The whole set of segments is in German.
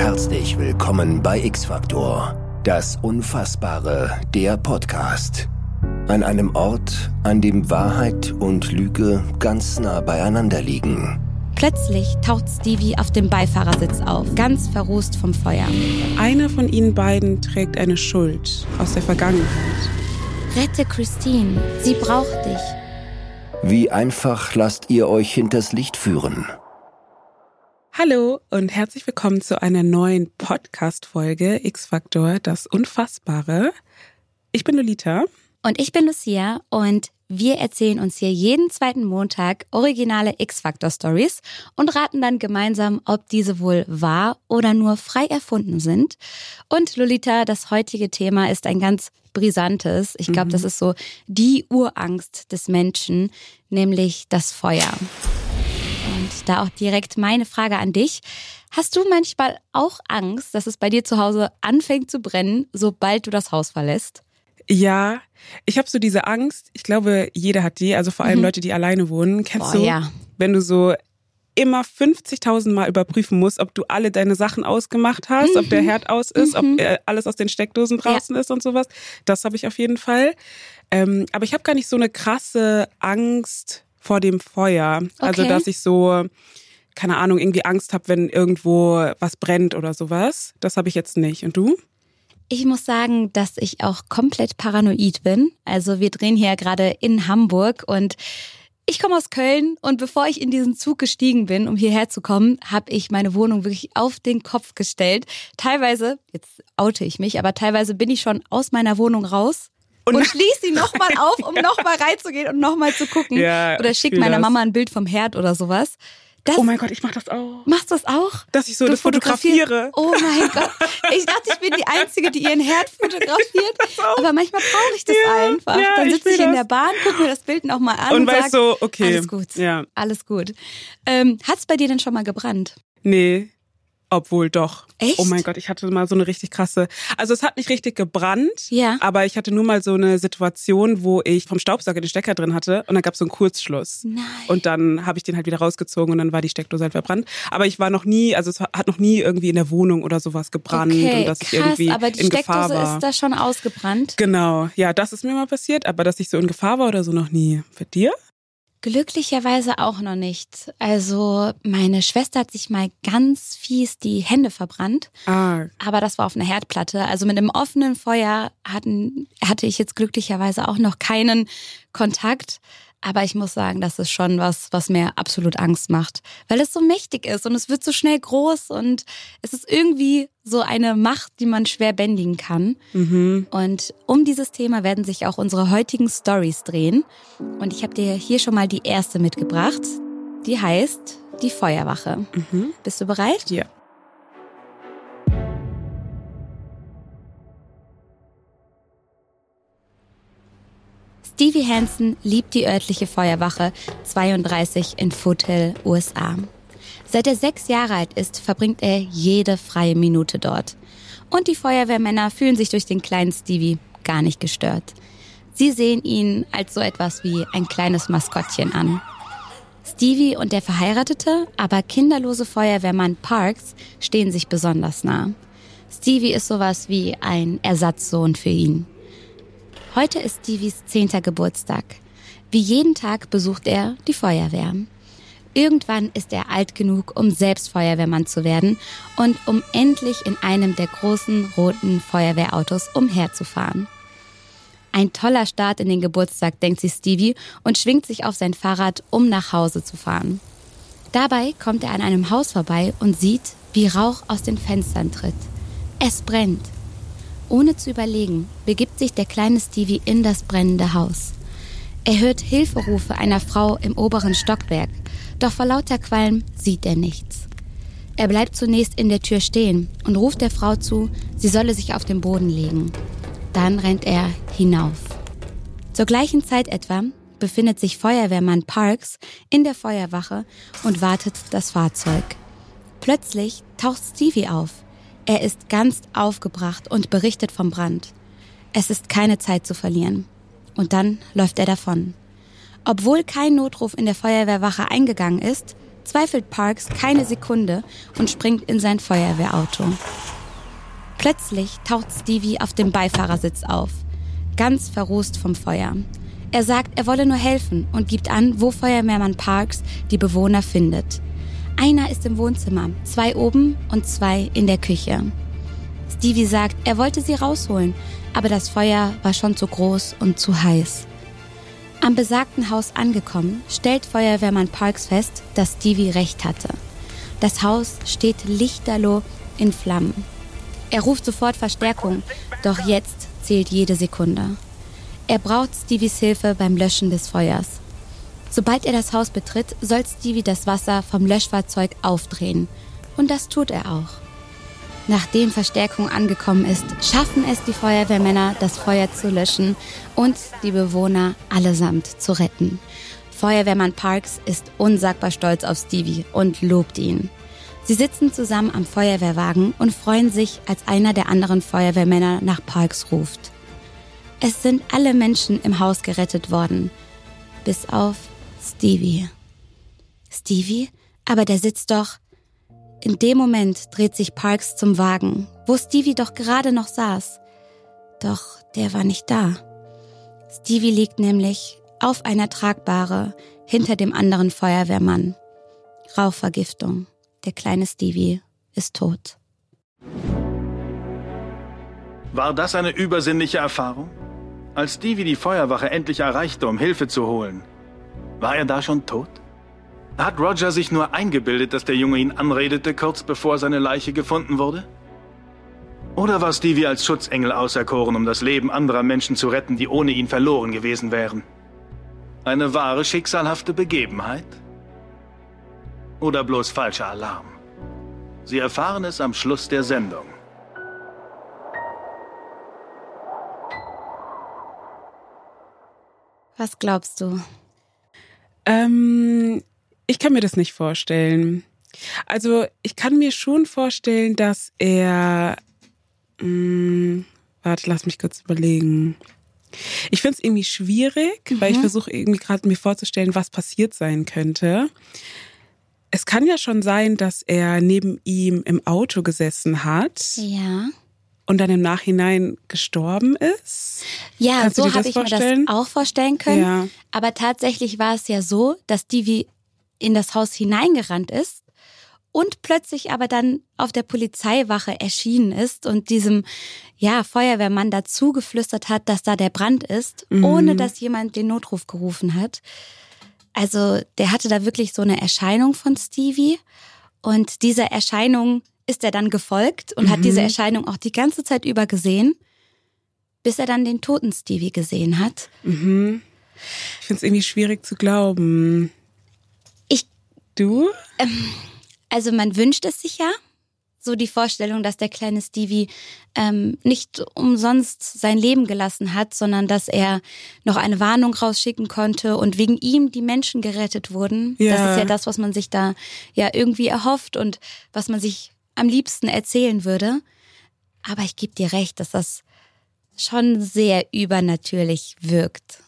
Herzlich willkommen bei X-Factor, das Unfassbare, der Podcast. An einem Ort, an dem Wahrheit und Lüge ganz nah beieinander liegen. Plötzlich taucht Stevie auf dem Beifahrersitz auf, ganz verrußt vom Feuer. Einer von ihnen beiden trägt eine Schuld aus der Vergangenheit. Rette Christine, sie braucht dich. Wie einfach lasst ihr euch hinters Licht führen? Hallo und herzlich willkommen zu einer neuen Podcast-Folge X-Factor, das Unfassbare. Ich bin Lolita. Und ich bin Lucia und wir erzählen uns hier jeden zweiten Montag originale X-Factor-Stories und raten dann gemeinsam, ob diese wohl wahr oder nur frei erfunden sind. Und Lolita, das heutige Thema ist ein ganz brisantes. Ich glaube, mhm. das ist so die Urangst des Menschen, nämlich das Feuer. Und da auch direkt meine Frage an dich. Hast du manchmal auch Angst, dass es bei dir zu Hause anfängt zu brennen, sobald du das Haus verlässt? Ja, ich habe so diese Angst. Ich glaube, jeder hat die, also vor allem mhm. Leute, die alleine wohnen. Kennst Boah, du, ja. wenn du so immer 50.000 Mal überprüfen musst, ob du alle deine Sachen ausgemacht hast, mhm. ob der mhm. Herd aus ist, mhm. ob äh, alles aus den Steckdosen draußen ja. ist und sowas. Das habe ich auf jeden Fall. Ähm, aber ich habe gar nicht so eine krasse Angst vor dem Feuer. Also, okay. Also, dass ich so, keine Ahnung, irgendwie Angst habe, wenn irgendwo was brennt oder sowas. Das habe ich jetzt nicht. Und du? Ich muss sagen, dass ich auch komplett paranoid bin. Also wir drehen hier gerade in Hamburg und ich komme aus Köln und bevor ich in diesen Zug gestiegen bin, um hierher zu kommen, habe ich meine Wohnung wirklich auf den Kopf gestellt. Teilweise, jetzt oute ich mich, aber teilweise bin ich schon aus meiner Wohnung raus und, und schließe sie nochmal auf, um ja. nochmal reinzugehen und nochmal zu gucken. Ja, oder schick meiner das. Mama ein Bild vom Herd oder sowas. Das, oh mein Gott, ich mach das auch. Machst du das auch? Dass ich so du das fotografiere. Oh mein Gott. Ich dachte, ich bin die Einzige, die ihren Herd fotografiert. Aber manchmal brauche ich das ja, einfach. Ja, Dann sitze ich, ich in der Bahn, gucke mir das Bild nochmal an und, und weiß so, okay. Alles gut. Ja. Alles gut. Ähm, Hat es bei dir denn schon mal gebrannt? Nee. Obwohl doch. Echt? Oh mein Gott, ich hatte mal so eine richtig krasse. Also es hat nicht richtig gebrannt, ja. aber ich hatte nur mal so eine Situation, wo ich vom Staubsauger den Stecker drin hatte und dann gab es so einen Kurzschluss. Nein. Und dann habe ich den halt wieder rausgezogen und dann war die Steckdose halt verbrannt. Aber ich war noch nie, also es hat noch nie irgendwie in der Wohnung oder sowas gebrannt okay, und dass krass, ich irgendwie aber die in Steckdose Gefahr war. ist da schon ausgebrannt. Genau, ja, das ist mir mal passiert, aber dass ich so in Gefahr war oder so noch nie. Für dir? Glücklicherweise auch noch nicht. Also meine Schwester hat sich mal ganz fies die Hände verbrannt. Ah. Aber das war auf einer Herdplatte. Also mit einem offenen Feuer hatten, hatte ich jetzt glücklicherweise auch noch keinen Kontakt. Aber ich muss sagen, das ist schon was, was mir absolut Angst macht, weil es so mächtig ist und es wird so schnell groß und es ist irgendwie so eine Macht, die man schwer bändigen kann. Mhm. Und um dieses Thema werden sich auch unsere heutigen Stories drehen. Und ich habe dir hier schon mal die erste mitgebracht. Die heißt Die Feuerwache. Mhm. Bist du bereit? Ja. Stevie Hansen liebt die örtliche Feuerwache 32 in Foothill, USA. Seit er sechs Jahre alt ist, verbringt er jede freie Minute dort. Und die Feuerwehrmänner fühlen sich durch den kleinen Stevie gar nicht gestört. Sie sehen ihn als so etwas wie ein kleines Maskottchen an. Stevie und der verheiratete, aber kinderlose Feuerwehrmann Parks stehen sich besonders nah. Stevie ist sowas wie ein Ersatzsohn für ihn. Heute ist Stevies zehnter Geburtstag. Wie jeden Tag besucht er die Feuerwehr. Irgendwann ist er alt genug, um selbst Feuerwehrmann zu werden und um endlich in einem der großen roten Feuerwehrautos umherzufahren. Ein toller Start in den Geburtstag, denkt sich Stevie und schwingt sich auf sein Fahrrad, um nach Hause zu fahren. Dabei kommt er an einem Haus vorbei und sieht, wie Rauch aus den Fenstern tritt. Es brennt. Ohne zu überlegen, begibt sich der kleine Stevie in das brennende Haus. Er hört Hilferufe einer Frau im oberen Stockwerk, doch vor lauter Qualm sieht er nichts. Er bleibt zunächst in der Tür stehen und ruft der Frau zu, sie solle sich auf den Boden legen. Dann rennt er hinauf. Zur gleichen Zeit etwa befindet sich Feuerwehrmann Parks in der Feuerwache und wartet das Fahrzeug. Plötzlich taucht Stevie auf. Er ist ganz aufgebracht und berichtet vom Brand. Es ist keine Zeit zu verlieren. Und dann läuft er davon. Obwohl kein Notruf in der Feuerwehrwache eingegangen ist, zweifelt Parks keine Sekunde und springt in sein Feuerwehrauto. Plötzlich taucht Stevie auf dem Beifahrersitz auf, ganz verrußt vom Feuer. Er sagt, er wolle nur helfen und gibt an, wo Feuerwehrmann Parks die Bewohner findet. Einer ist im Wohnzimmer, zwei oben und zwei in der Küche. Stevie sagt, er wollte sie rausholen, aber das Feuer war schon zu groß und zu heiß. Am besagten Haus angekommen, stellt Feuerwehrmann Parks fest, dass Stevie recht hatte. Das Haus steht lichterloh in Flammen. Er ruft sofort Verstärkung, doch jetzt zählt jede Sekunde. Er braucht Stevies Hilfe beim Löschen des Feuers. Sobald er das Haus betritt, soll Stevie das Wasser vom Löschfahrzeug aufdrehen. Und das tut er auch. Nachdem Verstärkung angekommen ist, schaffen es die Feuerwehrmänner, das Feuer zu löschen und die Bewohner allesamt zu retten. Feuerwehrmann Parks ist unsagbar stolz auf Stevie und lobt ihn. Sie sitzen zusammen am Feuerwehrwagen und freuen sich, als einer der anderen Feuerwehrmänner nach Parks ruft. Es sind alle Menschen im Haus gerettet worden, bis auf Stevie. Stevie? Aber der sitzt doch. In dem Moment dreht sich Parks zum Wagen, wo Stevie doch gerade noch saß. Doch der war nicht da. Stevie liegt nämlich auf einer Tragbare hinter dem anderen Feuerwehrmann. Rauchvergiftung. Der kleine Stevie ist tot. War das eine übersinnliche Erfahrung? Als Stevie die Feuerwache endlich erreichte, um Hilfe zu holen, war er da schon tot? Hat Roger sich nur eingebildet, dass der Junge ihn anredete, kurz bevor seine Leiche gefunden wurde? Oder war Stevie als Schutzengel auserkoren, um das Leben anderer Menschen zu retten, die ohne ihn verloren gewesen wären? Eine wahre schicksalhafte Begebenheit? Oder bloß falscher Alarm? Sie erfahren es am Schluss der Sendung. Was glaubst du? Ähm, ich kann mir das nicht vorstellen. Also ich kann mir schon vorstellen, dass er... Mh, hm, warte, lass mich kurz überlegen. Ich finde es irgendwie schwierig, mhm. weil ich mhm. versuche irgendwie gerade mir vorzustellen, was passiert sein könnte. Es kann ja schon sein, dass er neben ihm im Auto gesessen hat. Ja. Und dann im Nachhinein gestorben ist. Ja, Kannst so habe ich vorstellen? mir das auch vorstellen können. Ja. Aber tatsächlich war es ja so, dass die wie in das Haus hineingerannt ist und plötzlich aber dann auf der Polizeiwache erschienen ist und diesem ja Feuerwehrmann dazu geflüstert hat, dass da der Brand ist, mhm. ohne dass jemand den Notruf gerufen hat. Also der hatte da wirklich so eine Erscheinung von Stevie und dieser Erscheinung ist er dann gefolgt und mhm. hat diese Erscheinung auch die ganze Zeit über gesehen, bis er dann den toten Stevie gesehen hat. Mhm. Ich finde es irgendwie schwierig zu glauben. Du? Ähm, also man wünscht es sich ja. So die Vorstellung, dass der kleine Stevie ähm, nicht umsonst sein Leben gelassen hat, sondern dass er noch eine Warnung rausschicken konnte und wegen ihm die Menschen gerettet wurden. Ja. Das ist ja das, was man sich da ja irgendwie erhofft und was man sich am liebsten erzählen würde. Aber ich gebe dir recht, dass das schon sehr übernatürlich wirkt.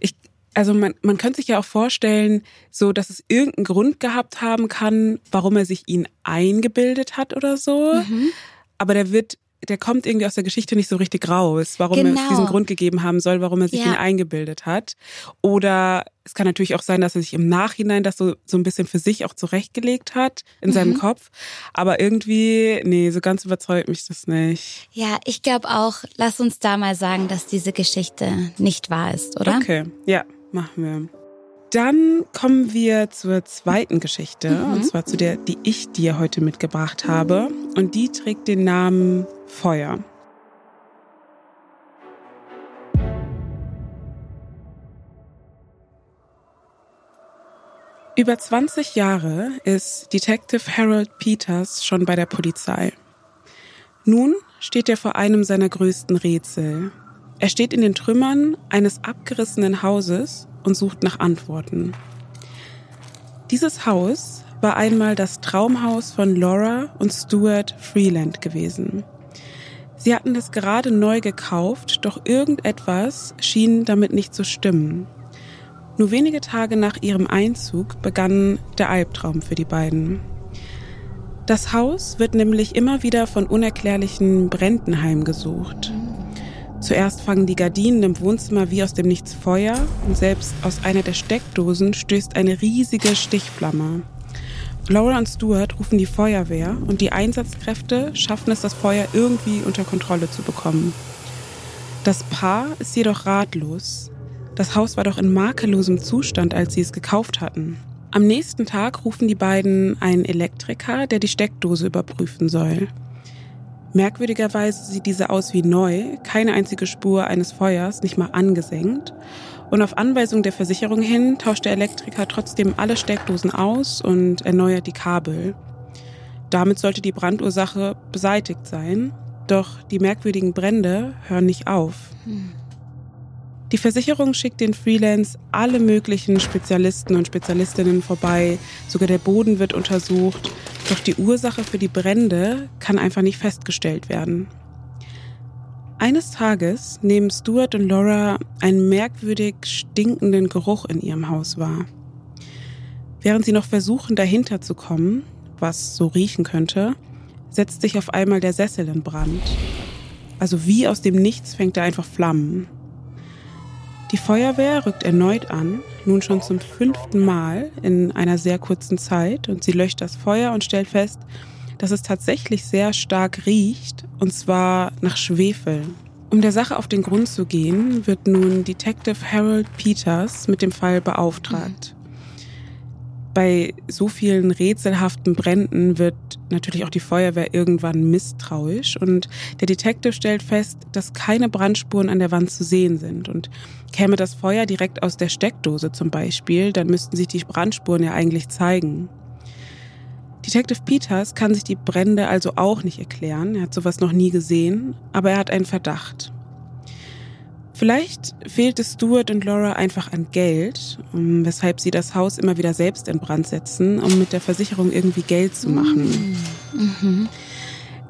Ich also man, man könnte sich ja auch vorstellen, so dass es irgendeinen Grund gehabt haben kann, warum er sich ihn eingebildet hat oder so. Mhm. Aber der wird, der kommt irgendwie aus der Geschichte nicht so richtig raus, warum genau. er diesen Grund gegeben haben soll, warum er sich ja. ihn eingebildet hat. Oder es kann natürlich auch sein, dass er sich im Nachhinein das so, so ein bisschen für sich auch zurechtgelegt hat in mhm. seinem Kopf. Aber irgendwie, nee, so ganz überzeugt mich das nicht. Ja, ich glaube auch, lass uns da mal sagen, dass diese Geschichte nicht wahr ist, oder? Okay, ja. Machen wir. Dann kommen wir zur zweiten Geschichte, mhm. und zwar zu der, die ich dir heute mitgebracht habe. Und die trägt den Namen Feuer. Über 20 Jahre ist Detective Harold Peters schon bei der Polizei. Nun steht er vor einem seiner größten Rätsel, er steht in den Trümmern eines abgerissenen Hauses und sucht nach Antworten. Dieses Haus war einmal das Traumhaus von Laura und Stuart Freeland gewesen. Sie hatten es gerade neu gekauft, doch irgendetwas schien damit nicht zu stimmen. Nur wenige Tage nach ihrem Einzug begann der Albtraum für die beiden. Das Haus wird nämlich immer wieder von unerklärlichen Bränden heimgesucht. Zuerst fangen die Gardinen im Wohnzimmer wie aus dem Nichts Feuer und selbst aus einer der Steckdosen stößt eine riesige Stichflamme. Laura und Stuart rufen die Feuerwehr und die Einsatzkräfte schaffen es, das Feuer irgendwie unter Kontrolle zu bekommen. Das Paar ist jedoch ratlos. Das Haus war doch in makellosem Zustand, als sie es gekauft hatten. Am nächsten Tag rufen die beiden einen Elektriker, der die Steckdose überprüfen soll. Merkwürdigerweise sieht diese aus wie neu, keine einzige Spur eines Feuers, nicht mal angesenkt. Und auf Anweisung der Versicherung hin tauscht der Elektriker trotzdem alle Steckdosen aus und erneuert die Kabel. Damit sollte die Brandursache beseitigt sein, doch die merkwürdigen Brände hören nicht auf. Die Versicherung schickt den Freelance alle möglichen Spezialisten und Spezialistinnen vorbei, sogar der Boden wird untersucht doch die Ursache für die Brände kann einfach nicht festgestellt werden. Eines Tages nehmen Stuart und Laura einen merkwürdig stinkenden Geruch in ihrem Haus wahr. Während sie noch versuchen, dahinter zu kommen, was so riechen könnte, setzt sich auf einmal der Sessel in Brand. Also wie aus dem Nichts fängt er einfach Flammen. Die Feuerwehr rückt erneut an, nun schon zum fünften Mal in einer sehr kurzen Zeit und sie löscht das Feuer und stellt fest, dass es tatsächlich sehr stark riecht und zwar nach Schwefel. Um der Sache auf den Grund zu gehen, wird nun Detective Harold Peters mit dem Fall beauftragt bei so vielen rätselhaften Bränden wird natürlich auch die Feuerwehr irgendwann misstrauisch und der Detective stellt fest, dass keine Brandspuren an der Wand zu sehen sind und käme das Feuer direkt aus der Steckdose zum Beispiel, dann müssten sich die Brandspuren ja eigentlich zeigen. Detective Peters kann sich die Brände also auch nicht erklären, er hat sowas noch nie gesehen, aber er hat einen Verdacht. Vielleicht fehlt es Stuart und Laura einfach an Geld, weshalb sie das Haus immer wieder selbst in Brand setzen, um mit der Versicherung irgendwie Geld zu machen. Mhm.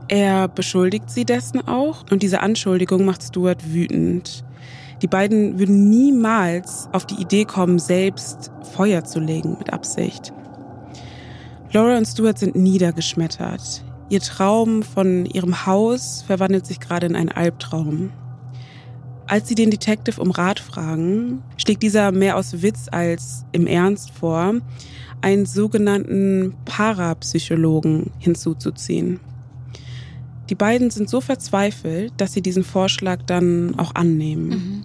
Er beschuldigt sie dessen auch und diese Anschuldigung macht Stuart wütend. Die beiden würden niemals auf die Idee kommen, selbst Feuer zu legen mit Absicht. Laura und Stuart sind niedergeschmettert. Ihr Traum von ihrem Haus verwandelt sich gerade in einen Albtraum. Als sie den Detective um Rat fragen, schlägt dieser mehr aus Witz als im Ernst vor, einen sogenannten Parapsychologen hinzuzuziehen. Die beiden sind so verzweifelt, dass sie diesen Vorschlag dann auch annehmen. Mhm.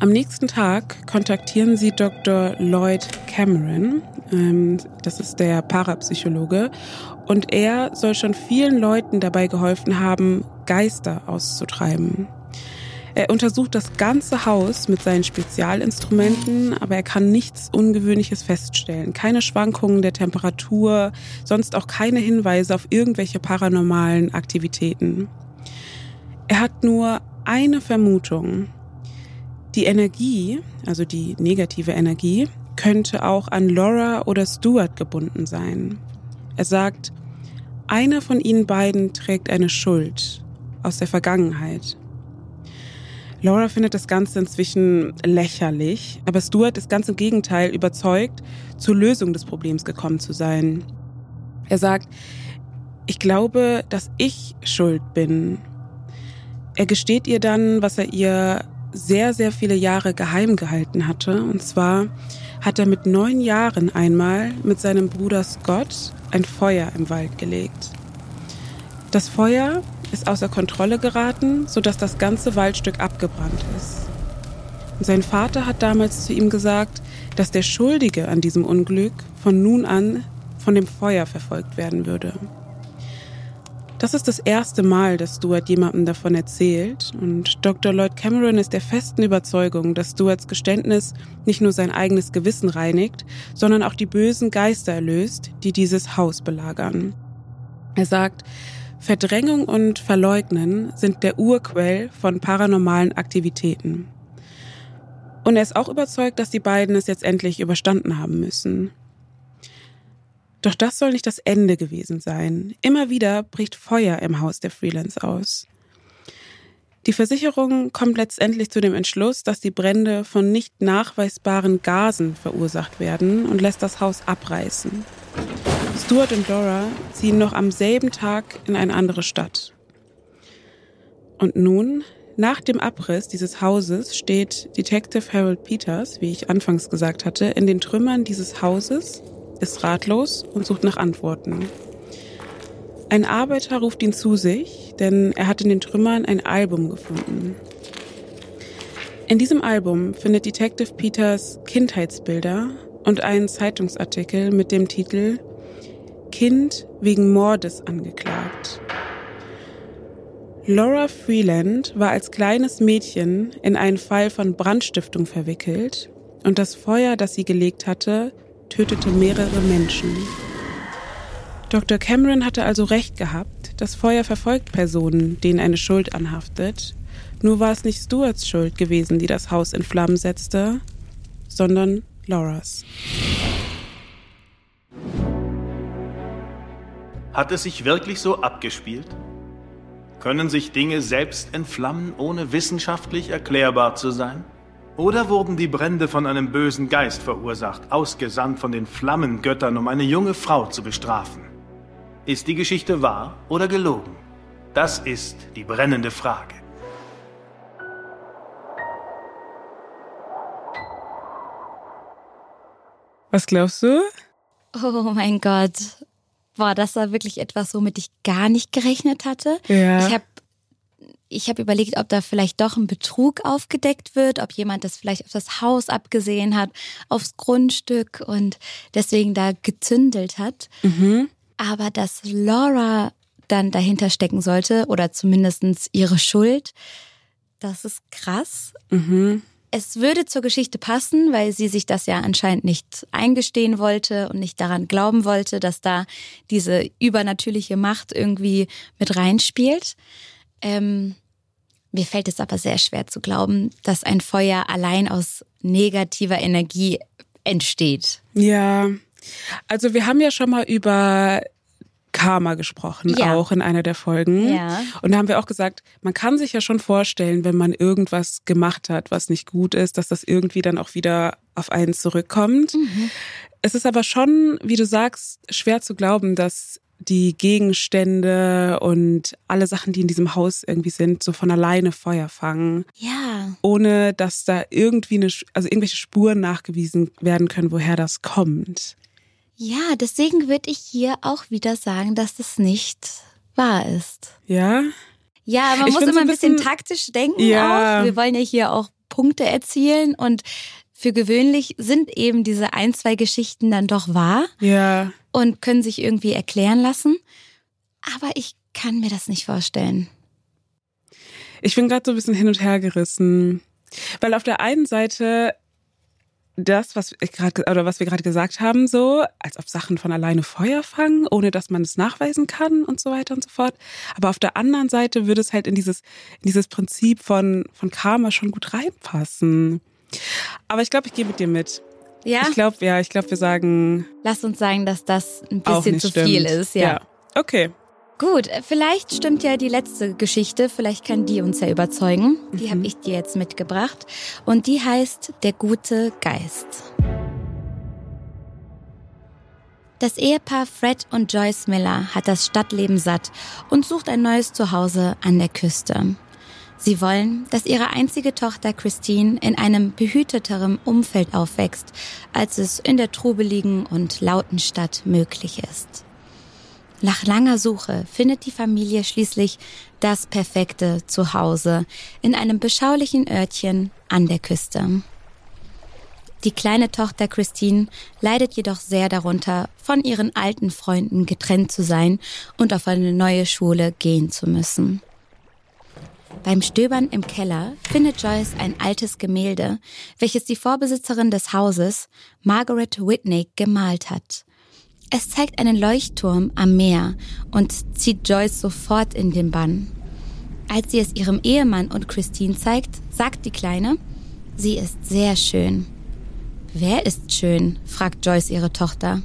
Am nächsten Tag kontaktieren sie Dr. Lloyd Cameron, ähm, das ist der Parapsychologe, und er soll schon vielen Leuten dabei geholfen haben, Geister auszutreiben. Er untersucht das ganze Haus mit seinen Spezialinstrumenten, aber er kann nichts Ungewöhnliches feststellen. Keine Schwankungen der Temperatur, sonst auch keine Hinweise auf irgendwelche paranormalen Aktivitäten. Er hat nur eine Vermutung. Die Energie, also die negative Energie, könnte auch an Laura oder Stuart gebunden sein. Er sagt, einer von ihnen beiden trägt eine Schuld aus der Vergangenheit. Laura findet das Ganze inzwischen lächerlich, aber Stuart ist ganz im Gegenteil überzeugt, zur Lösung des Problems gekommen zu sein. Er sagt, ich glaube, dass ich schuld bin. Er gesteht ihr dann, was er ihr sehr, sehr viele Jahre geheim gehalten hatte. Und zwar hat er mit neun Jahren einmal mit seinem Bruder Scott ein Feuer im Wald gelegt. Das Feuer ist außer Kontrolle geraten, sodass das ganze Waldstück abgebrannt ist. Und sein Vater hat damals zu ihm gesagt, dass der Schuldige an diesem Unglück von nun an von dem Feuer verfolgt werden würde. Das ist das erste Mal, dass Stuart jemandem davon erzählt und Dr. Lloyd Cameron ist der festen Überzeugung, dass Stuarts Geständnis nicht nur sein eigenes Gewissen reinigt, sondern auch die bösen Geister erlöst, die dieses Haus belagern. Er sagt, Verdrängung und Verleugnen sind der Urquell von paranormalen Aktivitäten. Und er ist auch überzeugt, dass die beiden es jetzt endlich überstanden haben müssen. Doch das soll nicht das Ende gewesen sein. Immer wieder bricht Feuer im Haus der Freelance aus. Die Versicherung kommt letztendlich zu dem Entschluss, dass die Brände von nicht nachweisbaren Gasen verursacht werden und lässt das Haus abreißen. Stuart und Laura ziehen noch am selben Tag in eine andere Stadt. Und nun, nach dem Abriss dieses Hauses, steht Detective Harold Peters, wie ich anfangs gesagt hatte, in den Trümmern dieses Hauses, ist ratlos und sucht nach Antworten. Ein Arbeiter ruft ihn zu sich, denn er hat in den Trümmern ein Album gefunden. In diesem Album findet Detective Peters Kindheitsbilder und einen Zeitungsartikel mit dem Titel Kind wegen Mordes angeklagt. Laura Freeland war als kleines Mädchen in einen Fall von Brandstiftung verwickelt und das Feuer, das sie gelegt hatte, tötete mehrere Menschen. Dr. Cameron hatte also recht gehabt, das Feuer verfolgt Personen, denen eine Schuld anhaftet. Nur war es nicht Stuarts Schuld gewesen, die das Haus in Flammen setzte, sondern Lauras. Hat es sich wirklich so abgespielt? Können sich Dinge selbst entflammen, ohne wissenschaftlich erklärbar zu sein? Oder wurden die Brände von einem bösen Geist verursacht, ausgesandt von den Flammengöttern, um eine junge Frau zu bestrafen? Ist die Geschichte wahr oder gelogen? Das ist die brennende Frage. Was glaubst du? Oh mein Gott. Boah, das war wirklich etwas, womit ich gar nicht gerechnet hatte. Ja. Ich habe ich hab überlegt, ob da vielleicht doch ein Betrug aufgedeckt wird, ob jemand das vielleicht auf das Haus abgesehen hat, aufs Grundstück und deswegen da gezündelt hat. Mhm. Aber dass Laura dann dahinter stecken sollte oder zumindest ihre Schuld, das ist krass. Mhm. Es würde zur Geschichte passen, weil sie sich das ja anscheinend nicht eingestehen wollte und nicht daran glauben wollte, dass da diese übernatürliche Macht irgendwie mit reinspielt. Ähm, mir fällt es aber sehr schwer zu glauben, dass ein Feuer allein aus negativer Energie entsteht. Ja, also wir haben ja schon mal über Karma gesprochen, ja. auch in einer der Folgen. Ja. Und da haben wir auch gesagt, man kann sich ja schon vorstellen, wenn man irgendwas gemacht hat, was nicht gut ist, dass das irgendwie dann auch wieder auf einen zurückkommt. Mhm. Es ist aber schon, wie du sagst, schwer zu glauben, dass die Gegenstände und alle Sachen, die in diesem Haus irgendwie sind, so von alleine Feuer fangen. Ja. Ohne dass da irgendwie eine, also irgendwelche Spuren nachgewiesen werden können, woher das kommt. Ja, deswegen würde ich hier auch wieder sagen, dass das nicht wahr ist. Ja? Ja, man Ich muss immer ein bisschen, bisschen- taktisch denken Ja. auch. Wir wollen ja hier auch Punkte erzielen und für gewöhnlich sind eben diese ein, zwei Geschichten dann doch wahr Ja. Und können sich irgendwie erklären lassen. Aber ich kann mir das nicht vorstellen. Ich bin gerade so ein bisschen hin und her gerissen. Weil auf der einen Seite das, was ich gerade oder was wir gerade gesagt haben, so, als ob Sachen von alleine Feuer fangen, ohne dass man es nachweisen kann und so weiter und so fort. Aber auf der anderen Seite würde es halt in dieses, in dieses Prinzip von, von Karma schon gut reinpassen. Aber ich glaube, ich gehe mit dir mit. Ja, Ich glaube, ja, ich glaube, wir sagen lass uns sagen, dass das ein bisschen zu stimmt. viel ist. Ja. Okay. Gut, vielleicht stimmt ja die letzte Geschichte, vielleicht kann die uns ja überzeugen. Die habe ich dir jetzt mitgebracht und die heißt Der gute Geist. Das Ehepaar Fred und Joyce Miller hat das Stadtleben satt und sucht ein neues Zuhause an der Küste. Sie wollen, dass ihre einzige Tochter Christine in einem behüteteren Umfeld aufwächst, als es in der trubeligen und lauten Stadt möglich ist. Nach langer Suche findet die Familie schließlich das perfekte Zuhause in einem beschaulichen Örtchen an der Küste. Die kleine Tochter Christine leidet jedoch sehr darunter, von ihren alten Freunden getrennt zu sein und auf eine neue Schule gehen zu müssen. Beim Stöbern im Keller findet Joyce ein altes Gemälde, welches die Vorbesitzerin des Hauses, Margaret Whitney, gemalt hat. Es zeigt einen Leuchtturm am Meer und zieht Joyce sofort in den Bann. Als sie es ihrem Ehemann und Christine zeigt, sagt die Kleine, sie ist sehr schön. Wer ist schön? fragt Joyce ihre Tochter.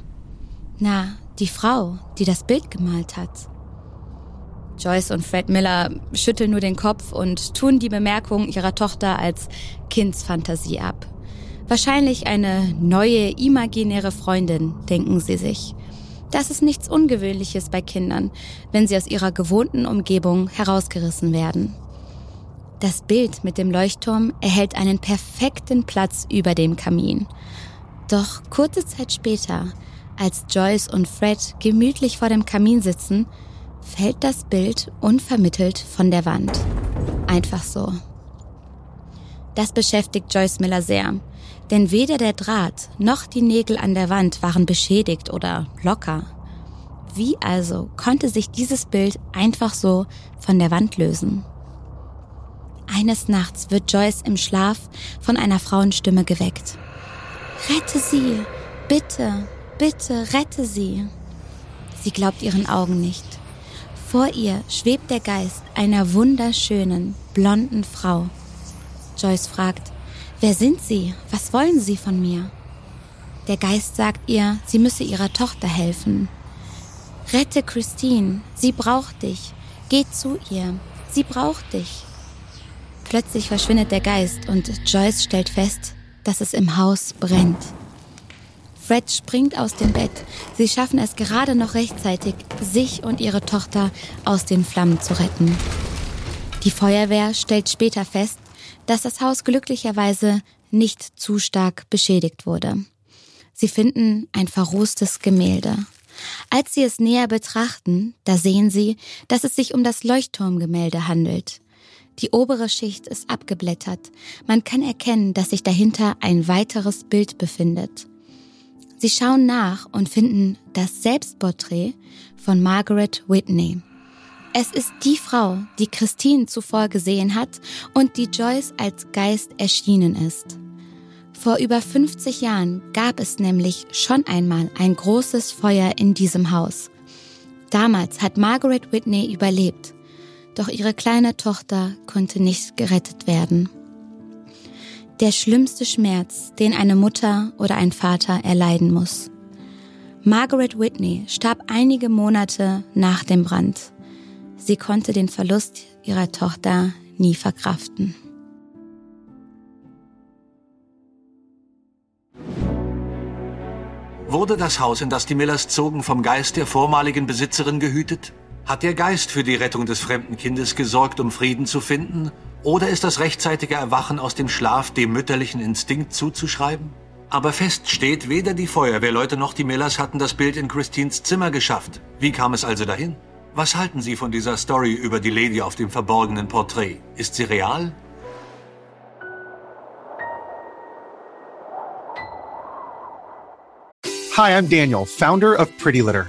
Na, die Frau, die das Bild gemalt hat. Joyce und Fred Miller schütteln nur den Kopf und tun die Bemerkung ihrer Tochter als Kindsfantasie ab. Wahrscheinlich eine neue imaginäre Freundin, denken sie sich. Das ist nichts Ungewöhnliches bei Kindern, wenn sie aus ihrer gewohnten Umgebung herausgerissen werden. Das Bild mit dem Leuchtturm erhält einen perfekten Platz über dem Kamin. Doch kurze Zeit später, als Joyce und Fred gemütlich vor dem Kamin sitzen, fällt das Bild unvermittelt von der Wand. Einfach so. Das beschäftigt Joyce Miller sehr, denn weder der Draht noch die Nägel an der Wand waren beschädigt oder locker. Wie also konnte sich dieses Bild einfach so von der Wand lösen? Eines Nachts wird Joyce im Schlaf von einer Frauenstimme geweckt. Rette sie! Bitte, bitte, rette sie! Sie glaubt ihren Augen nicht. Vor ihr schwebt der Geist einer wunderschönen, blonden Frau. Joyce fragt, wer sind Sie? Was wollen Sie von mir? Der Geist sagt ihr, sie müsse ihrer Tochter helfen. Rette Christine, sie braucht dich. Geh zu ihr, sie braucht dich. Plötzlich verschwindet der Geist und Joyce stellt fest, dass es im Haus brennt. Fred springt aus dem Bett. Sie schaffen es gerade noch rechtzeitig, sich und ihre Tochter aus den Flammen zu retten. Die Feuerwehr stellt später fest, dass das Haus glücklicherweise nicht zu stark beschädigt wurde. Sie finden ein verroestes Gemälde. Als sie es näher betrachten, da sehen sie, dass es sich um das Leuchtturmgemälde handelt. Die obere Schicht ist abgeblättert. Man kann erkennen, dass sich dahinter ein weiteres Bild befindet. Sie schauen nach und finden das Selbstporträt von Margaret Whitney. Es ist die Frau, die Christine zuvor gesehen hat und die Joyce als Geist erschienen ist. Vor über 50 Jahren gab es nämlich schon einmal ein großes Feuer in diesem Haus. Damals hat Margaret Whitney überlebt, doch ihre kleine Tochter konnte nicht gerettet werden. Der schlimmste Schmerz, den eine Mutter oder ein Vater erleiden muss. Margaret Whitney starb einige Monate nach dem Brand. Sie konnte den Verlust ihrer Tochter nie verkraften. Wurde das Haus, in das die Millers zogen, vom Geist der vormaligen Besitzerin gehütet? Hat der Geist für die Rettung des fremden Kindes gesorgt, um Frieden zu finden? Oder ist das rechtzeitige Erwachen aus dem Schlaf dem mütterlichen Instinkt zuzuschreiben? Aber fest steht, weder die Feuerwehrleute noch die Millers hatten das Bild in Christines Zimmer geschafft. Wie kam es also dahin? Was halten Sie von dieser Story über die Lady auf dem verborgenen Porträt? Ist sie real? Hi, I'm Daniel, founder of Pretty Litter.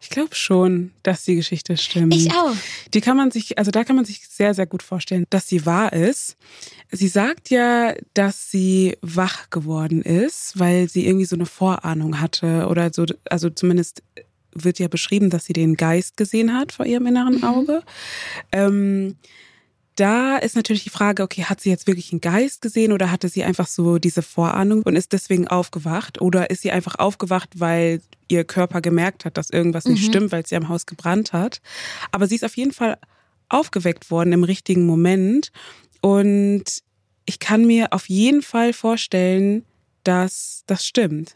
Ich glaube schon, dass die Geschichte stimmt. Ich auch. Die kann man sich, also da kann man sich sehr, sehr gut vorstellen, dass sie wahr ist. Sie sagt ja, dass sie wach geworden ist, weil sie irgendwie so eine Vorahnung hatte oder so, also zumindest wird ja beschrieben, dass sie den Geist gesehen hat vor ihrem inneren mhm. Auge. Mhm. Ähm, da ist natürlich die Frage, okay, hat sie jetzt wirklich einen Geist gesehen oder hatte sie einfach so diese Vorahnung und ist deswegen aufgewacht? Oder ist sie einfach aufgewacht, weil ihr Körper gemerkt hat, dass irgendwas nicht mhm. stimmt, weil sie am Haus gebrannt hat? Aber sie ist auf jeden Fall aufgeweckt worden im richtigen Moment. Und ich kann mir auf jeden Fall vorstellen, dass das stimmt.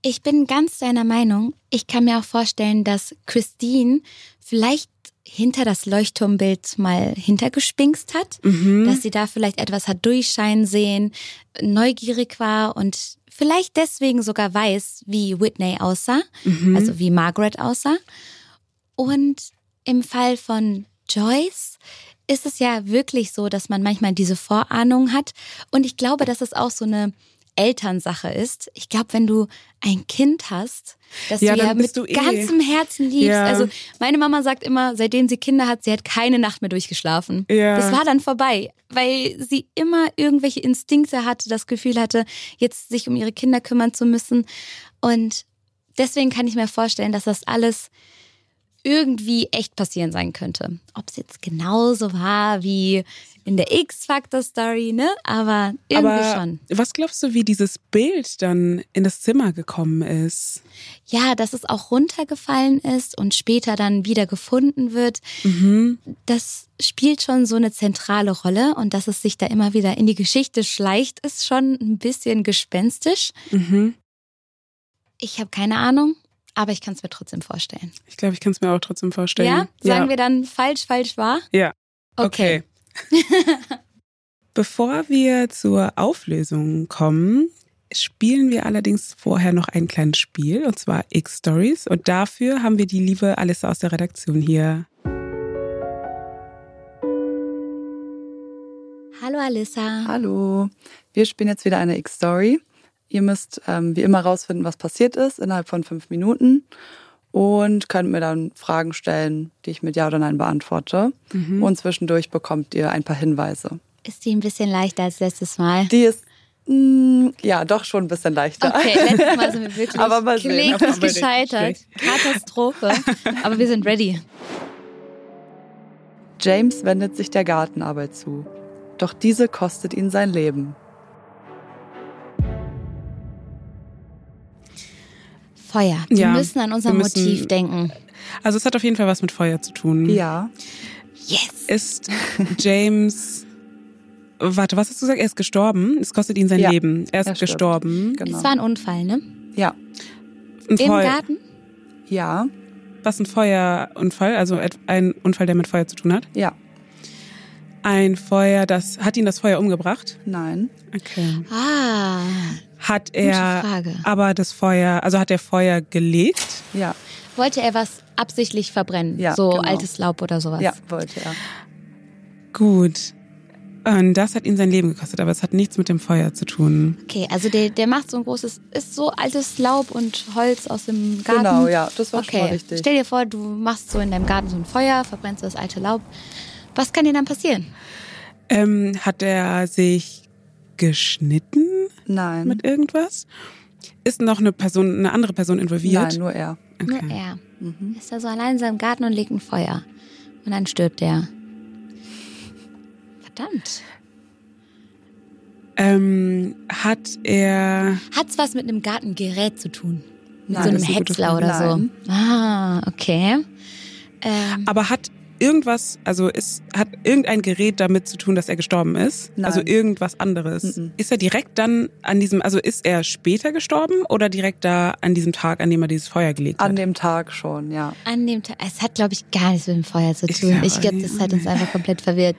Ich bin ganz deiner Meinung. Ich kann mir auch vorstellen, dass Christine vielleicht hinter das Leuchtturmbild mal hintergespinkst hat, mhm. dass sie da vielleicht etwas hat durchscheinen sehen, neugierig war und vielleicht deswegen sogar weiß, wie Whitney aussah, mhm. also wie Margaret aussah. Und im Fall von Joyce ist es ja wirklich so, dass man manchmal diese Vorahnung hat. Und ich glaube, dass es auch so eine Elternsache ist. Ich glaube, wenn du ein Kind hast, das ja, du ja mit du eh. ganzem Herzen liebst. Ja. Also meine Mama sagt immer, seitdem sie Kinder hat, sie hat keine Nacht mehr durchgeschlafen. Ja. Das war dann vorbei, weil sie immer irgendwelche Instinkte hatte, das Gefühl hatte, jetzt sich um ihre Kinder kümmern zu müssen. Und deswegen kann ich mir vorstellen, dass das alles irgendwie echt passieren sein könnte. Ob es jetzt genauso war wie in der X-Factor-Story, ne? Aber irgendwie Aber schon. Was glaubst du, wie dieses Bild dann in das Zimmer gekommen ist? Ja, dass es auch runtergefallen ist und später dann wieder gefunden wird. Mhm. Das spielt schon so eine zentrale Rolle und dass es sich da immer wieder in die Geschichte schleicht, ist schon ein bisschen gespenstisch. Mhm. Ich habe keine Ahnung. Aber ich kann es mir trotzdem vorstellen. Ich glaube, ich kann es mir auch trotzdem vorstellen. Ja? Sagen ja. wir dann falsch, falsch, wahr? Ja. Okay. okay. Bevor wir zur Auflösung kommen, spielen wir allerdings vorher noch ein kleines Spiel, und zwar X-Stories. Und dafür haben wir die liebe Alissa aus der Redaktion hier. Hallo Alissa. Hallo. Wir spielen jetzt wieder eine X-Story. Ihr müsst ähm, wie immer rausfinden, was passiert ist, innerhalb von fünf Minuten und könnt mir dann Fragen stellen, die ich mit Ja oder Nein beantworte. Mhm. Und zwischendurch bekommt ihr ein paar Hinweise. Ist die ein bisschen leichter als letztes Mal? Die ist mh, mm, ja doch schon ein bisschen leichter. Okay, letztes Mal sind wir wirklich Aber mal kläglich gescheitert. Katastrophe. Aber wir sind ready. James wendet sich der Gartenarbeit zu. Doch diese kostet ihn sein Leben. Feuer. Wir ja, müssen an unser müssen, Motiv denken. Also es hat auf jeden Fall was mit Feuer zu tun. Ja. Yes. Ist James Warte, was hast du gesagt? Er ist gestorben. Es kostet ihn sein ja, Leben. Er ist er gestorben. Genau. Es war ein Unfall, ne? Ja. Ein Im Garten? Ja. Was ein Feuerunfall, also ein Unfall, der mit Feuer zu tun hat? Ja. Ein Feuer, das hat ihn das Feuer umgebracht? Nein. Okay. Ah. Hat er aber das Feuer, also hat er Feuer gelegt? Ja. Wollte er was absichtlich verbrennen? Ja, so genau. altes Laub oder sowas? Ja, wollte er. Gut. Und das hat ihn sein Leben gekostet, aber es hat nichts mit dem Feuer zu tun. Okay, also der, der macht so ein großes, ist so altes Laub und Holz aus dem Garten. Genau, ja, das war okay. schon mal richtig. Stell dir vor, du machst so in deinem Garten so ein Feuer, verbrennst das alte Laub. Was kann dir dann passieren? Ähm, hat er sich geschnitten? Nein. Mit irgendwas? Ist noch eine Person, eine andere Person involviert? Nein, nur er. Okay. Nur er. Mhm. Ist er so allein in seinem Garten und legt ein Feuer. Und dann stirbt er. Verdammt. Ähm, hat er. Hat's was mit einem Gartengerät zu tun? Mit Nein, so einem Häcksler oder Nein. so? Ah, okay. Ähm, Aber hat irgendwas, also ist, hat irgendein Gerät damit zu tun, dass er gestorben ist? Nein. Also irgendwas anderes? Mhm. Ist er direkt dann an diesem, also ist er später gestorben oder direkt da an diesem Tag, an dem er dieses Feuer gelegt hat? An dem Tag schon, ja. An dem Tag. Es hat, glaube ich, gar nichts mit dem Feuer zu tun. Ich glaube, glaub, das hat uns einfach komplett verwirrt.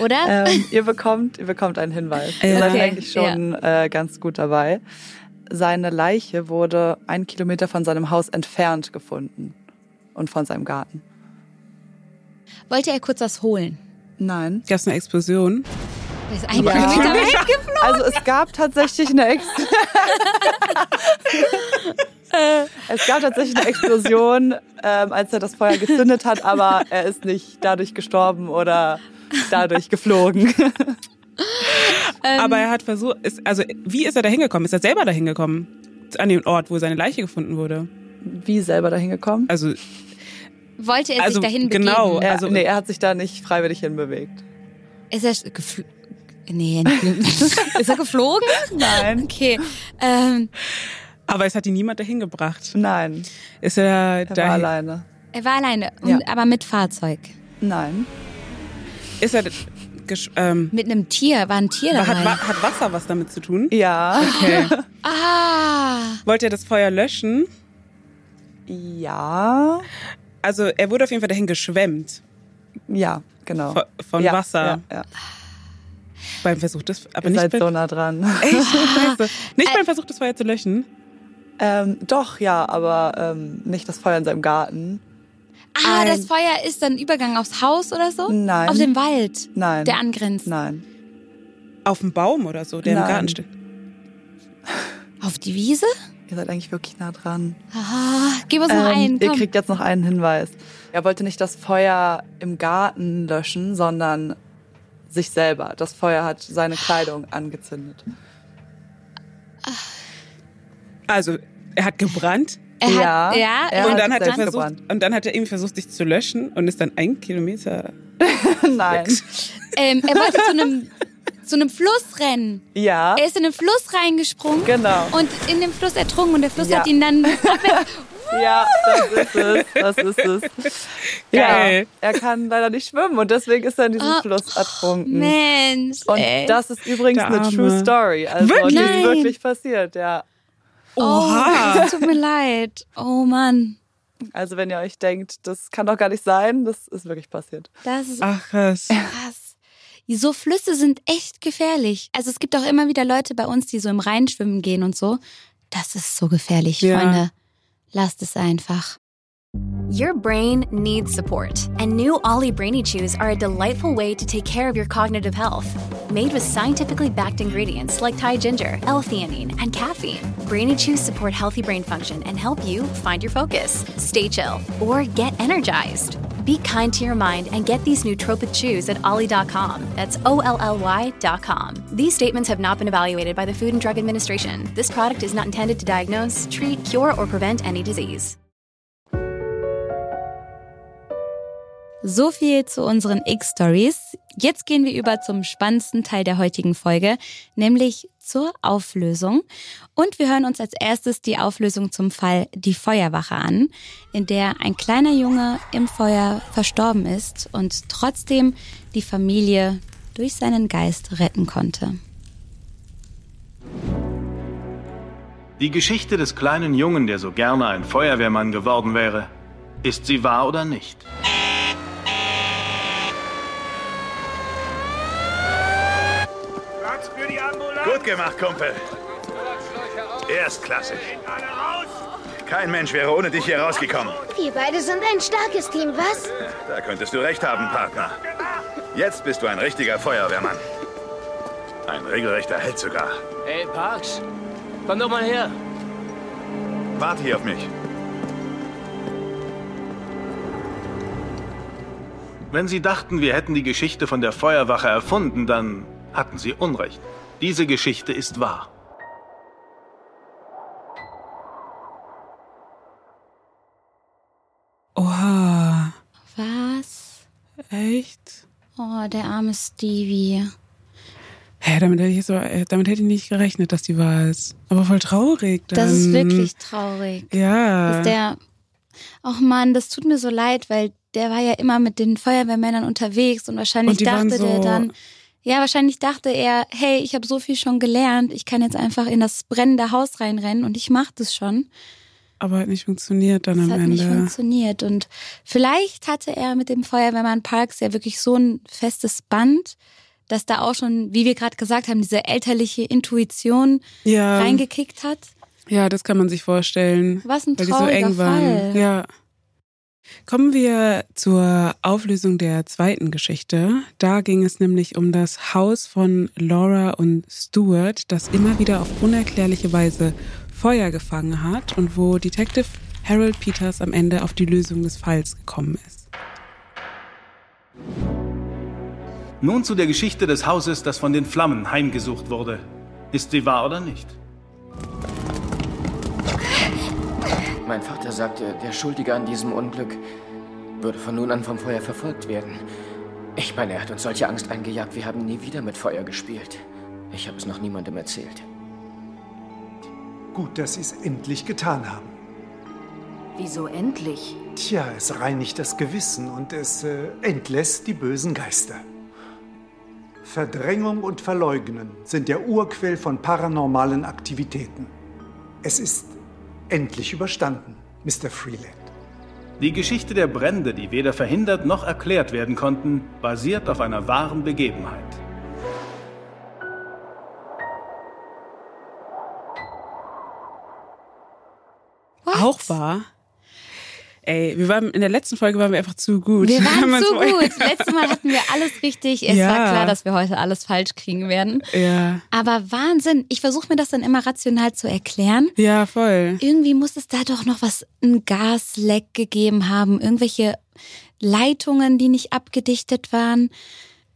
Oder? Ähm, ihr bekommt, ihr bekommt einen Hinweis. Ihr seid okay. eigentlich schon ja. äh, ganz gut dabei. Seine Leiche wurde einen Kilometer von seinem Haus entfernt gefunden und von seinem Garten. Wollte er kurz was holen? Nein. Gab es eine Explosion? Er ist ein ja. Kilometer weggeflogen. Also es gab tatsächlich eine Explosion. es gab tatsächlich eine Explosion, ähm, als er das Feuer gezündet hat, aber er ist nicht dadurch gestorben oder dadurch geflogen. aber er hat versucht, ist, also wie ist er da hingekommen? Ist er selber da hingekommen? An den Ort, wo seine Leiche gefunden wurde? Wie selber da hingekomkommen? Also wollte er also, sich dahin begeben? Genau, er, also nee, er hat sich da nicht freiwillig hinbewegt. Ist er geflogen? Nee, ist er geflogen? Nein. Okay. Ähm, aber es hat ihn niemand dahin gebracht. Nein. Ist er, er war alleine. Er war alleine, ja. aber mit Fahrzeug. Nein. Ist er ähm, mit einem Tier? War ein Tier dabei? Hat, hat Wasser was damit zu tun? Ja. Okay. ah. Wollte er das Feuer löschen? Ja. Also er wurde auf jeden Fall dahin geschwemmt. Ja, genau. Von, von ja, Wasser. Ja, ja. Beim Versuch des, aber Ihr nicht seid bei, so nah dran. Echt? Scheiße. Nicht beim Versuch das Feuer zu löschen? Ähm, doch, ja, aber ähm, nicht das Feuer in seinem Garten. Ah, Ein, das Feuer ist dann Übergang aufs Haus oder so? Nein. Auf den Wald? Nein. Der angrenzt? Nein. Auf dem Baum oder so, der Nein. im Garten steht? Auf die Wiese? Ihr seid eigentlich wirklich nah dran. Ah, gib uns noch Ähm, einen. ihr Komm. kriegt jetzt noch einen Hinweis. Er wollte nicht das Feuer im Garten löschen, sondern sich selber. Das Feuer hat seine Kleidung angezündet. Also, er hat gebrannt Er Ja, hat, ja, er und hat dann hat er versucht, gebrannt. und dann hat er irgendwie versucht, sich zu löschen und ist dann ein Kilometer. Nein. ähm, er wollte zu einem, zu einem Fluss rennen. Ja, Er ist in den Fluss reingesprungen genau. und in dem Fluss ertrunken und der Fluss Ja. hat ihn dann Ja, das ist es. Das ist es. Geil. Ja, er kann leider nicht schwimmen und deswegen ist er in diesem Ah, Fluss ertrunken. Mensch. Und ey. das ist übrigens eine. True Story. Also Wirklich? die ist wirklich passiert, ja. Oha. Oh, das tut mir leid. Oh Mann. Also wenn ihr euch denkt, das kann doch gar nicht sein, das ist wirklich passiert. Das ist Ach, krass. krass. So Flüsse sind echt gefährlich. Also es gibt auch immer wieder Leute bei uns, die so im Rhein schwimmen gehen und so. Das ist so gefährlich, Ja. Freunde. Lasst es einfach. Your brain needs support, and new Ollie Brainy Chews are a delightful way to take care of your cognitive health. Made with scientifically backed ingredients like Thai ginger, L-theanine, and caffeine, Brainy Chews support healthy brain function and help you find your focus, stay chill, or get energized. Be kind to your mind and get these nootropic chews at ollie.com. That's O-L-L-Y.com. These statements have not been evaluated by the Food and Drug Administration. This product is not intended to diagnose, treat, cure, or prevent any disease. So viel zu unseren X-Stories. Jetzt gehen wir über zum spannendsten Teil der heutigen Folge, nämlich zur Auflösung. Und wir hören uns als erstes die Auflösung zum Fall Die Feuerwache an, in der ein kleiner Junge im Feuer verstorben ist und trotzdem die Familie durch seinen Geist retten konnte. Die Geschichte des kleinen Jungen, der so gerne ein Feuerwehrmann geworden wäre, ist sie wahr oder nicht? Gut gemacht, Kumpel. Erstklassig. Kein Mensch wäre ohne dich hier rausgekommen. Wir beide sind ein starkes Team, was? Da könntest du recht haben, Partner. Jetzt bist du ein richtiger Feuerwehrmann. Ein regelrechter Held sogar. Hey, Parks, komm doch mal her. Warte hier auf mich. Wenn Sie dachten, wir hätten die Geschichte von der Feuerwache erfunden, dann hatten Sie Unrecht. Diese Geschichte ist wahr. Oha. Was? Echt? Oh, der arme Stevie. Hä, damit hätte ich so, äh, damit hätte ich nicht gerechnet, dass die wahr ist. Aber voll traurig. Dann. Das ist wirklich traurig. Ja. Dass der, ach Mann, das tut mir so leid, weil der war ja immer mit den Feuerwehrmännern unterwegs und wahrscheinlich Und dachte der so- dann, ja, wahrscheinlich dachte er, hey, ich habe so viel schon gelernt, ich kann jetzt einfach in das brennende Haus reinrennen und ich mache das schon. Aber hat nicht funktioniert dann Das am hat Ende. nicht funktioniert. Und vielleicht hatte er mit dem Feuerwehrmann Parks ja wirklich so ein festes Band, dass da auch schon, wie wir gerade gesagt haben, diese elterliche Intuition ja. reingekickt hat. Ja, das kann man sich vorstellen. Was ein weil die so eng waren. Fall. Ja. Kommen wir zur Auflösung der zweiten Geschichte. Da ging es nämlich um das Haus von Laura und Stuart, das immer wieder auf unerklärliche Weise Feuer gefangen hat und wo Detective Harold Peters am Ende auf die Lösung des Falls gekommen ist. Nun zu der Geschichte des Hauses, das von den Flammen heimgesucht wurde. Ist sie wahr oder nicht? Mein Vater sagte, der Schuldige an diesem Unglück würde von nun an vom Feuer verfolgt werden. Ich meine, er hat uns solche Angst eingejagt, wir haben nie wieder mit Feuer gespielt. Ich habe es noch niemandem erzählt. Gut, dass Sie es endlich getan haben. Wieso endlich? Tja, es reinigt das Gewissen und es äh, entlässt die bösen Geister. Verdrängung und Verleugnen sind der Urquell von paranormalen Aktivitäten. Es ist endlich überstanden, Mr. Freeland. Die Geschichte der Brände, die weder verhindert noch erklärt werden konnten, basiert auf einer wahren Begebenheit. Auch wahr. Ey, wir waren in der letzten Folge waren wir einfach zu gut. Wir waren zu gut. Letztes Mal hatten wir alles richtig. Es ja. war klar, dass wir heute alles falsch kriegen werden. Ja. Aber Wahnsinn. Ich versuche mir das dann immer rational zu erklären. Ja, voll. Irgendwie muss es da doch noch was, ein Gasleck gegeben haben. Irgendwelche Leitungen, die nicht abgedichtet waren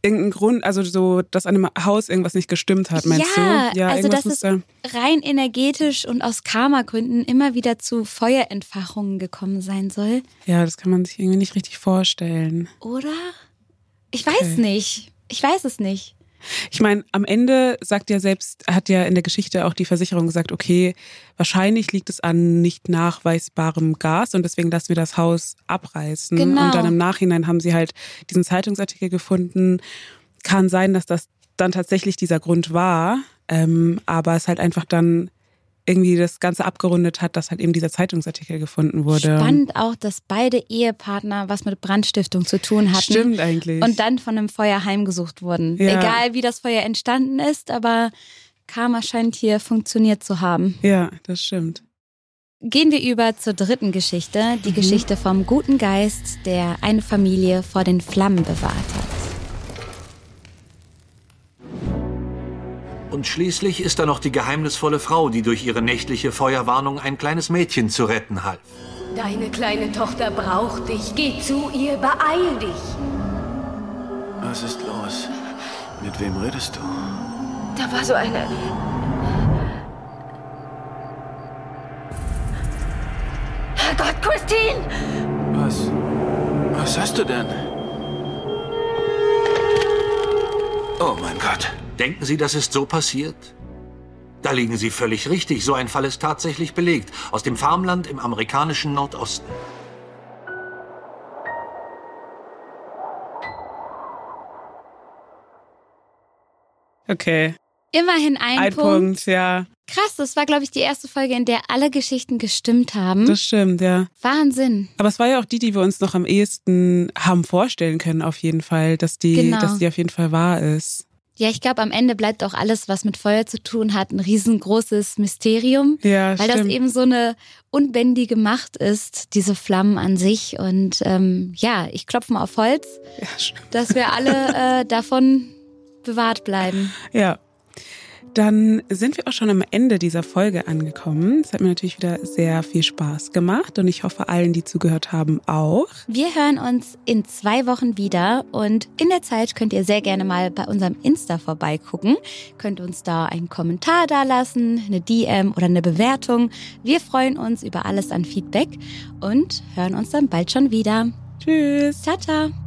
irgendein Grund, also so, dass an dem Haus irgendwas nicht gestimmt hat, meinst ja, du? Ja, also dass es da rein energetisch und aus Karma-Gründen immer wieder zu Feuerentfachungen gekommen sein soll. Ja, das kann man sich irgendwie nicht richtig vorstellen. Oder? Ich weiß okay. nicht. Ich weiß es nicht. Ich meine, am Ende sagt ja selbst, hat ja in der Geschichte auch die Versicherung gesagt, okay, wahrscheinlich liegt es an nicht nachweisbarem Gas und deswegen lassen wir das Haus abreißen. Genau. Und dann im Nachhinein haben sie halt diesen Zeitungsartikel gefunden. Kann sein, dass das dann tatsächlich dieser Grund war, ähm, aber es halt einfach dann irgendwie das Ganze abgerundet hat, dass halt eben dieser Zeitungsartikel gefunden wurde. Spannend auch, dass beide Ehepartner was mit Brandstiftung zu tun hatten. Stimmt eigentlich. Und dann von einem Feuer heimgesucht wurden. Ja. Egal wie das Feuer entstanden ist, aber Karma scheint hier funktioniert zu haben. Ja, das stimmt. Gehen wir über zur dritten Geschichte, die mhm. Geschichte vom guten Geist, der eine Familie vor den Flammen bewahrt hat. Und schließlich ist da noch die geheimnisvolle Frau, die durch ihre nächtliche Feuerwarnung ein kleines Mädchen zu retten half. Deine kleine Tochter braucht dich. Geh zu ihr, beeil dich. Was ist los? Mit wem redest du? Da war so eine... Herrgott, Christine! Was... Was hast du denn? Oh mein Gott. Denken Sie, das ist so passiert? Da liegen Sie völlig richtig. So ein Fall ist tatsächlich belegt. Aus dem Farmland im amerikanischen Nordosten. Okay. Immerhin ein, ein Punkt. Punkt. ja. Krass, das war, glaube ich, die erste Folge, in der alle Geschichten gestimmt haben. Das stimmt, ja. Wahnsinn. Aber es war ja auch die, die wir uns noch am ehesten haben vorstellen können, auf jeden Fall, dass die, genau. dass die auf jeden Fall wahr ist. Ja, ich glaube, am Ende bleibt auch alles, was mit Feuer zu tun hat, ein riesengroßes Mysterium. Ja, weil stimmt. das eben so eine unbändige Macht ist, diese Flammen an sich. Und ähm, ja, ich klopfe mal auf Holz, ja, dass wir alle äh, davon bewahrt bleiben. Ja, dann sind wir auch schon am Ende dieser Folge angekommen. Es hat mir natürlich wieder sehr viel Spaß gemacht und ich hoffe allen, die zugehört haben, auch. Wir hören uns in zwei Wochen wieder und in der Zeit könnt ihr sehr gerne mal bei unserem Insta vorbeigucken. Könnt uns da einen Kommentar dalassen, eine DM oder eine Bewertung. Wir freuen uns über alles an Feedback und hören uns dann bald schon wieder. Tschüss. Ciao, ciao.